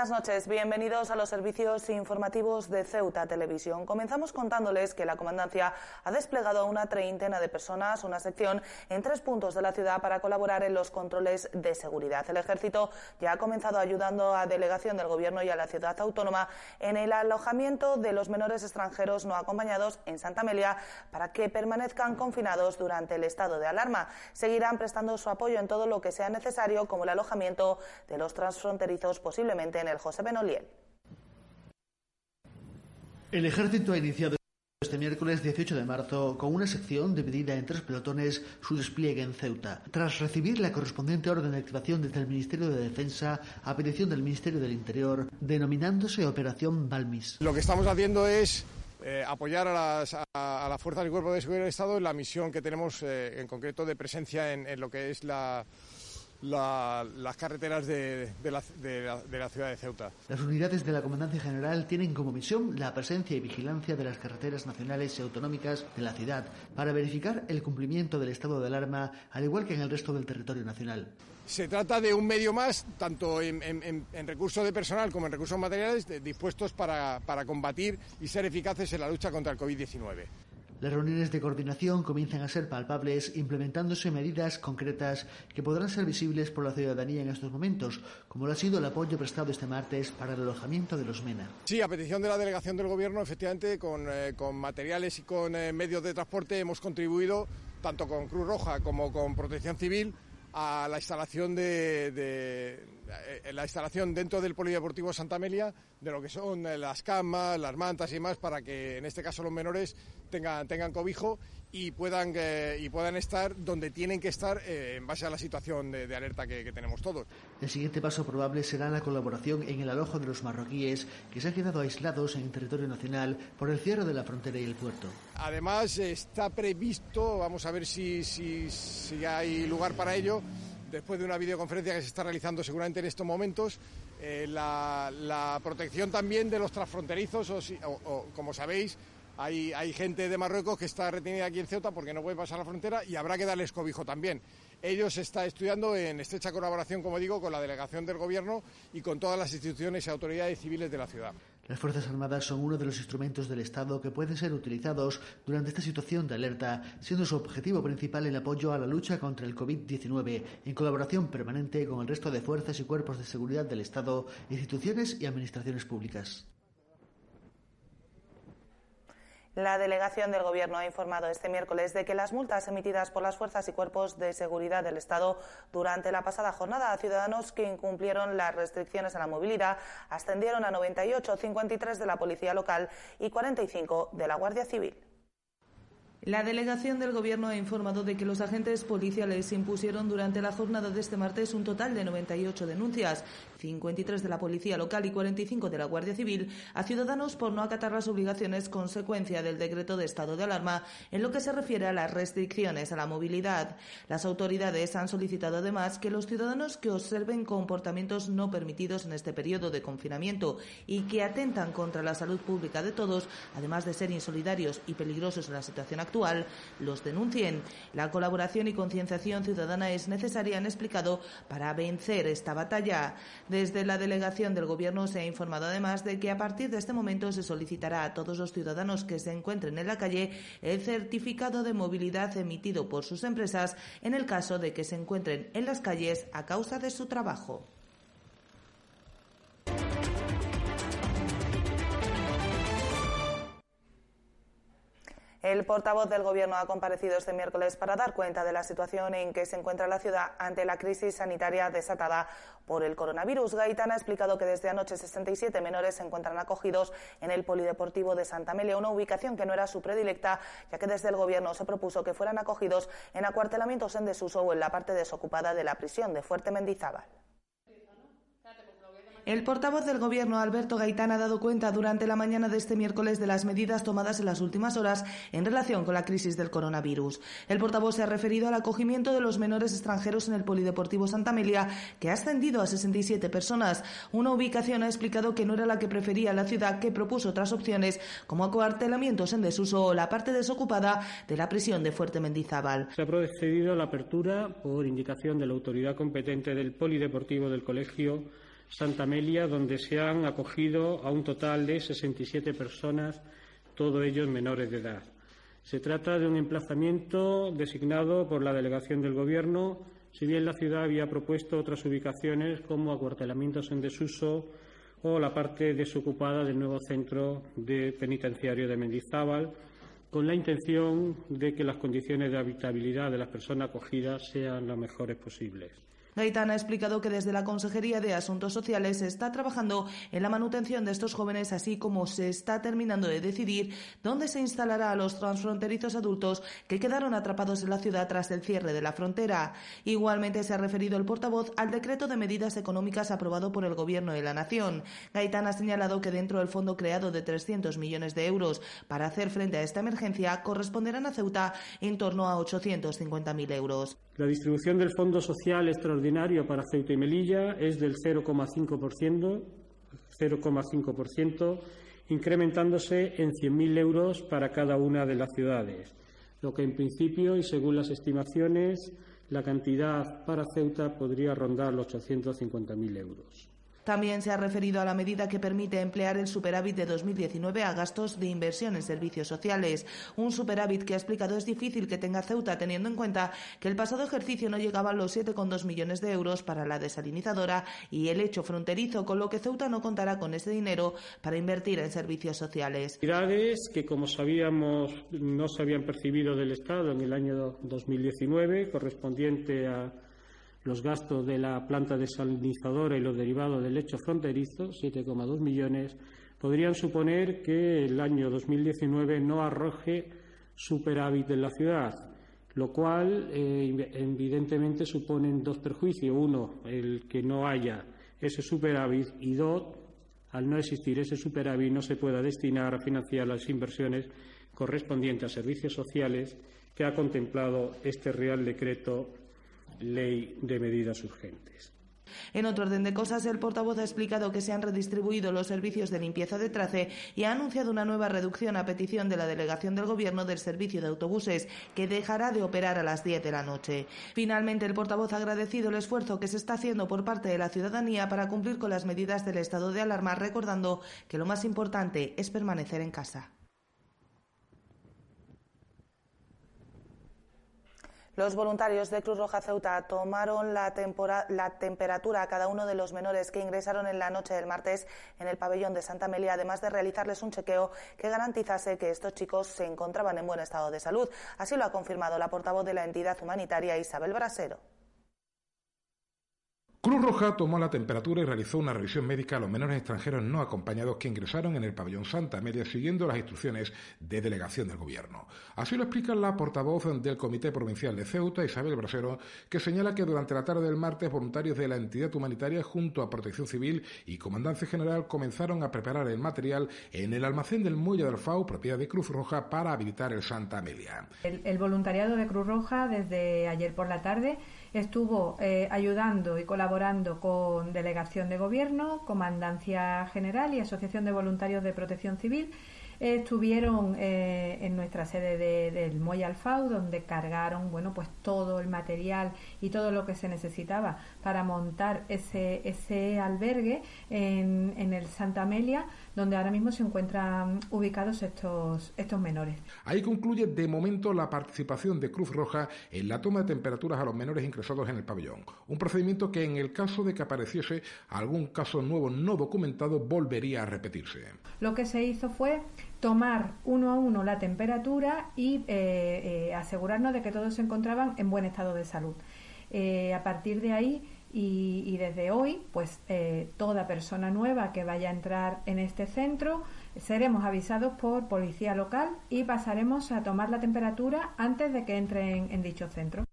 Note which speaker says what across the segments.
Speaker 1: buenas noches, bienvenidos a los servicios informativos de Ceuta Televisión. Comenzamos contándoles que la comandancia ha desplegado a una treintena de personas, una sección en tres puntos de la ciudad para colaborar en los controles de seguridad. El ejército ya ha comenzado ayudando a delegación del gobierno y a la ciudad autónoma en el alojamiento de los menores extranjeros no acompañados en Santa Amelia para que permanezcan confinados durante el estado de alarma. Seguirán prestando su apoyo en todo lo que sea necesario, como el alojamiento de los transfronterizos posiblemente en el José Benoliel.
Speaker 2: El ejército ha iniciado este miércoles 18 de marzo, con una sección dividida en tres pelotones, su despliegue en Ceuta, tras recibir la correspondiente orden de activación desde el Ministerio de Defensa a petición del Ministerio del Interior, denominándose Operación Balmis.
Speaker 3: Lo que estamos haciendo es eh, apoyar a las, a, a las fuerzas y cuerpos de seguridad del Estado en la misión que tenemos eh, en concreto de presencia en, en lo que es la, la, las carreteras de, de, la, de, la, de, la, ciudad de Ceuta.
Speaker 2: Las unidades de la Comandancia General tienen como misión la presencia y vigilancia de las carreteras nacionales y autonómicas de la ciudad para verificar el cumplimiento del estado de alarma, al igual que en el resto del territorio nacional.
Speaker 3: Se trata de un medio más, tanto en, en, en recursos de personal como en recursos materiales, dispuestos para, para combatir y ser eficaces en la lucha contra el COVID-19.
Speaker 2: Las reuniones de coordinación comienzan a ser palpables, implementándose medidas concretas que podrán ser visibles por la ciudadanía en estos momentos, como lo ha sido el apoyo prestado este martes para el alojamiento de los MENA.
Speaker 3: Sí, a petición de la delegación del Gobierno, efectivamente, con, eh, materiales y con eh, medios de transporte hemos contribuido, tanto con Cruz Roja como con Protección Civil, a la instalación de, la instalación dentro del Polideportivo Santa Amelia de lo que son las camas, las mantas y más para que en este caso los menores tengan, tengan cobijo y puedan, eh, y puedan estar donde tienen que estar eh, en base a la situación de, de alerta que, que, tenemos todos.
Speaker 2: El siguiente paso probable será la colaboración en el alojo de los marroquíes que se han quedado aislados en el territorio nacional por el cierre de la frontera y el puerto.
Speaker 3: Además está previsto, vamos a ver si, si, si hay lugar para ello, después de una videoconferencia que se está realizando seguramente en estos momentos, eh, la, protección también de los transfronterizos, o, como sabéis, hay, gente de Marruecos que está retenida aquí en Ceuta porque no puede pasar la frontera y habrá que darles cobijo también. Ellos están estudiando en estrecha colaboración, como digo, con la delegación del Gobierno y con todas las instituciones y autoridades civiles de la ciudad.
Speaker 2: Las Fuerzas Armadas son uno de los instrumentos del Estado que pueden ser utilizados durante esta situación de alerta, siendo su objetivo principal el apoyo a la lucha contra el COVID-19, en colaboración permanente con el resto de fuerzas y cuerpos de seguridad del Estado, instituciones y administraciones públicas.
Speaker 1: La delegación del Gobierno ha informado este miércoles de que las multas emitidas por las fuerzas y cuerpos de seguridad del Estado durante la pasada jornada a ciudadanos que incumplieron las restricciones a la movilidad ascendieron a 98, 53 de la Policía Local y 45 de la Guardia Civil.
Speaker 4: La delegación del Gobierno ha informado de que los agentes policiales impusieron durante la jornada de este martes un total de 98 denuncias, 53 de la Policía Local y 45 de la Guardia Civil, a ciudadanos por no acatar las obligaciones consecuencia del decreto de estado de alarma en lo que se refiere a las restricciones a la movilidad. Las autoridades han solicitado además que los ciudadanos que observen comportamientos no permitidos en este periodo de confinamiento y que atentan contra la salud pública de todos, además de ser insolidarios y peligrosos en la situación actual, los denuncien. La colaboración y concienciación ciudadana es necesaria, han explicado, para vencer esta batalla. Desde la delegación del Gobierno se ha informado además de que a partir de este momento se solicitará a todos los ciudadanos que se encuentren en la calle el certificado de movilidad emitido por sus empresas en el caso de que se encuentren en las calles a causa de su trabajo.
Speaker 1: El portavoz del Gobierno ha comparecido este miércoles para dar cuenta de la situación en que se encuentra la ciudad ante la crisis sanitaria desatada por el coronavirus. Gaitán ha explicado que desde anoche 67 menores se encuentran acogidos en el Polideportivo de Santa Amelia, una ubicación que no era su predilecta, ya que desde el Gobierno se propuso que fueran acogidos en acuartelamientos en desuso o en la parte desocupada de la prisión de Fuerte Mendizábal.
Speaker 4: El portavoz del Gobierno, Alberto Gaitán, ha dado cuenta durante la mañana de este miércoles de las medidas tomadas en las últimas horas en relación con la crisis del coronavirus. El portavoz se ha referido al acogimiento de los menores extranjeros en el Polideportivo Santa Amelia, que ha ascendido a 67 personas. Una ubicación ha explicado que no era la que prefería la ciudad, que propuso otras opciones, como acuartelamientos en desuso o la parte desocupada de la prisión de Fuerte Mendizábal.
Speaker 5: Se ha procedido a la apertura, por indicación de la autoridad competente del Polideportivo del Colegio, Santa Amelia, donde se han acogido a un total de 67 personas, todos ellos menores de edad. Se trata de un emplazamiento designado por la delegación del Gobierno, si bien la ciudad había propuesto otras ubicaciones como acuartelamientos en desuso o la parte desocupada del nuevo centro de penitenciario de Mendizábal, con la intención de que las condiciones de habitabilidad de las personas acogidas sean las mejores posibles.
Speaker 4: Gaitán ha explicado que desde la Consejería de Asuntos Sociales se está trabajando en la manutención de estos jóvenes, así como se está terminando de decidir dónde se instalará a los transfronterizos adultos que quedaron atrapados en la ciudad tras el cierre de la frontera. Igualmente se ha referido el portavoz al decreto de medidas económicas aprobado por el Gobierno de la Nación. Gaitán ha señalado que dentro del fondo creado de 300 millones de euros para hacer frente a esta emergencia corresponderán a Ceuta en torno a 850.000 euros.
Speaker 5: La distribución del Fondo Social Extraordinario para Ceuta y Melilla es del 0,5%, 0,5%, incrementándose en 100.000 euros para cada una de las ciudades, lo que en principio y según las estimaciones la cantidad para Ceuta podría rondar los 850.000 euros.
Speaker 4: También se ha referido a la medida que permite emplear el superávit de 2019 a gastos de inversión en servicios sociales. Un superávit que ha explicado es difícil que tenga Ceuta, teniendo en cuenta que el pasado ejercicio no llegaba a los 7,2 millones de euros para la desalinizadora y el hecho fronterizo, con lo que Ceuta no contará con ese dinero para invertir en servicios sociales.
Speaker 5: que, como sabíamos, no se habían percibido del Estado en el año 2019, correspondiente a los gastos de la planta desalinizadora y los derivados del lecho fronterizo, 7,2 millones, podrían suponer que el año 2019 no arroje superávit en la ciudad, lo cual eh, evidentemente suponen dos perjuicios. Uno, el que no haya ese superávit y dos, al no existir ese superávit no se pueda destinar a financiar las inversiones correspondientes a servicios sociales que ha contemplado este Real Decreto ley de medidas urgentes.
Speaker 4: En otro orden de cosas, el portavoz ha explicado que se han redistribuido los servicios de limpieza de trace y ha anunciado una nueva reducción a petición de la delegación del Gobierno del servicio de autobuses, que dejará de operar a las 10 de la noche. Finalmente, el portavoz ha agradecido el esfuerzo que se está haciendo por parte de la ciudadanía para cumplir con las medidas del estado de alarma, recordando que lo más importante es permanecer en casa.
Speaker 1: Los voluntarios de Cruz Roja Ceuta tomaron la, temperatura a cada uno de los menores que ingresaron en la noche del martes en el pabellón de Santa Amelia, además de realizarles un chequeo que garantizase que estos chicos se encontraban en buen estado de salud. Así lo ha confirmado la portavoz de la entidad humanitaria Isabel Brasero.
Speaker 6: Cruz Roja tomó la temperatura y realizó una revisión médica a los menores extranjeros no acompañados que ingresaron en el pabellón Santa Amelia siguiendo las instrucciones de delegación del Gobierno. Así lo explica la portavoz del Comité Provincial de Ceuta, Isabel Brasero, que señala que durante la tarde del martes voluntarios de la entidad humanitaria junto a Protección Civil y Comandancia General comenzaron a preparar el material en el almacén del Muelle del FAU, propiedad de Cruz Roja, para habilitar el Santa Amelia.
Speaker 7: el voluntariado de Cruz Roja desde ayer por la tarde Estuvo eh, ayudando y colaborando con Delegación de Gobierno, Comandancia General y Asociación de Voluntarios de Protección Civil. Estuvieron eh, en nuestra sede del Muelle Alfau, donde cargaron bueno, pues todo el material y todo lo que se necesitaba para montar ese, ese albergue en el Santa Amelia, donde ahora mismo se encuentran ubicados estos, estos menores.
Speaker 6: Ahí concluye de momento la participación de Cruz Roja en la toma de temperaturas a los menores ingresados en el pabellón. Un procedimiento que en el caso de que apareciese algún caso nuevo no documentado volvería a repetirse.
Speaker 7: Lo que se hizo fue tomar uno a uno la temperatura y eh, eh, asegurarnos de que todos se encontraban en buen estado de salud. Eh, a partir de ahí y, desde hoy, pues toda persona nueva que vaya a entrar en este centro seremos avisados por policía local y pasaremos a tomar la temperatura antes de que entren en dicho centro.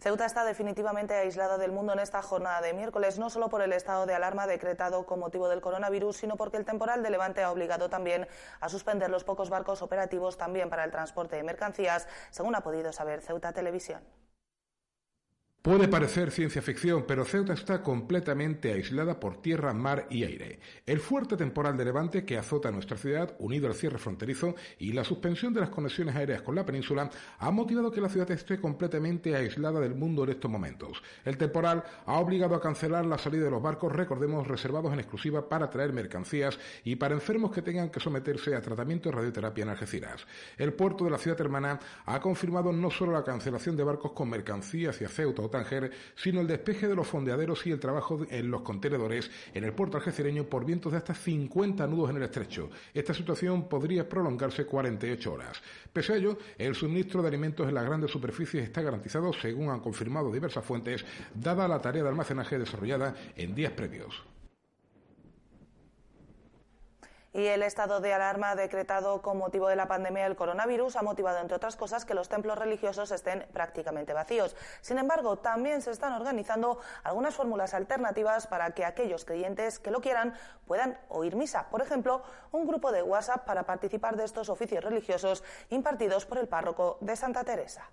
Speaker 4: Ceuta está definitivamente aislada del mundo en esta jornada de miércoles, no solo por el estado de alarma decretado con motivo del coronavirus, sino porque el temporal de Levante ha obligado también a suspender los pocos barcos operativos también para el transporte de mercancías, según ha podido saber Ceuta Televisión.
Speaker 6: Puede parecer ciencia ficción, pero Ceuta está completamente aislada por tierra, mar y aire. El fuerte temporal de levante que azota nuestra ciudad, unido al cierre fronterizo y la suspensión de las conexiones aéreas con la península, ha motivado que la ciudad esté completamente aislada del mundo en estos momentos. El temporal ha obligado a cancelar la salida de los barcos, recordemos, reservados en exclusiva para traer mercancías y para enfermos que tengan que someterse a tratamiento de radioterapia en Algeciras. El puerto de la ciudad hermana ha confirmado no solo la cancelación de barcos con mercancías hacia Ceuta Tanger, sino el despeje de los fondeaderos y el trabajo en los contenedores en el puerto algecireño por vientos de hasta 50 nudos en el estrecho. Esta situación podría prolongarse 48 horas. Pese a ello, el suministro de alimentos en las grandes superficies está garantizado, según han confirmado diversas fuentes, dada la tarea de almacenaje desarrollada en días previos.
Speaker 4: Y el estado de alarma decretado con motivo de la pandemia del coronavirus ha motivado, entre otras cosas, que los templos religiosos estén prácticamente vacíos. Sin embargo, también se están organizando algunas fórmulas alternativas para que aquellos creyentes que lo quieran puedan oír misa. Por ejemplo, un grupo de WhatsApp para participar de estos oficios religiosos impartidos por el párroco de Santa Teresa.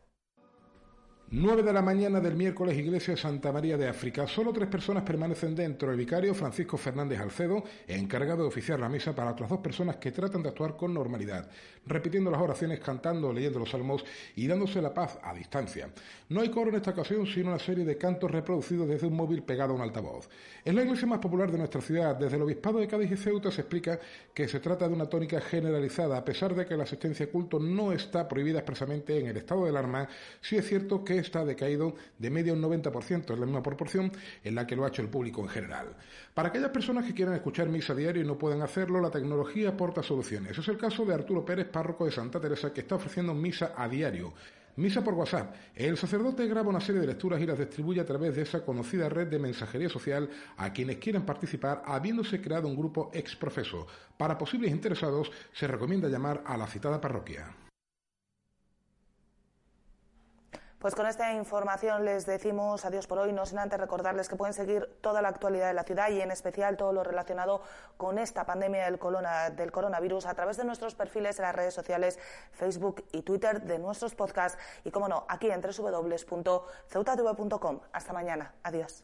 Speaker 6: 9 de la mañana del miércoles, Iglesia Santa María de África. Solo tres personas permanecen dentro. El vicario Francisco Fernández Alcedo, encargado de oficiar la misa para otras dos personas que tratan de actuar con normalidad, repitiendo las oraciones, cantando, leyendo los salmos y dándose la paz a distancia. No hay coro en esta ocasión, sino una serie de cantos reproducidos desde un móvil pegado a un altavoz. Es la iglesia más popular de nuestra ciudad. Desde el Obispado de Cádiz y Ceuta se explica que se trata de una tónica generalizada, a pesar de que la asistencia a culto no está prohibida expresamente en el estado de alarma. Sí es cierto que está decaído de media un 90%, es la misma proporción en la que lo ha hecho el público en general. Para aquellas personas que quieran escuchar misa diario y no puedan hacerlo, la tecnología aporta soluciones. Es el caso de Arturo Pérez, párroco de Santa Teresa, que está ofreciendo misa a diario. Misa por WhatsApp. El sacerdote graba una serie de lecturas y las distribuye a través de esa conocida red de mensajería social a quienes quieran participar, habiéndose creado un grupo exprofeso. Para posibles interesados, se recomienda llamar a la citada parroquia.
Speaker 4: Pues con esta información les decimos adiós por hoy, no sin antes recordarles que pueden seguir toda la actualidad de la ciudad y en especial todo lo relacionado con esta pandemia del, del coronavirus a través de nuestros perfiles en las redes sociales Facebook y Twitter, de nuestros podcasts y, como no, aquí en www.ceutatv.com. Hasta mañana. Adiós.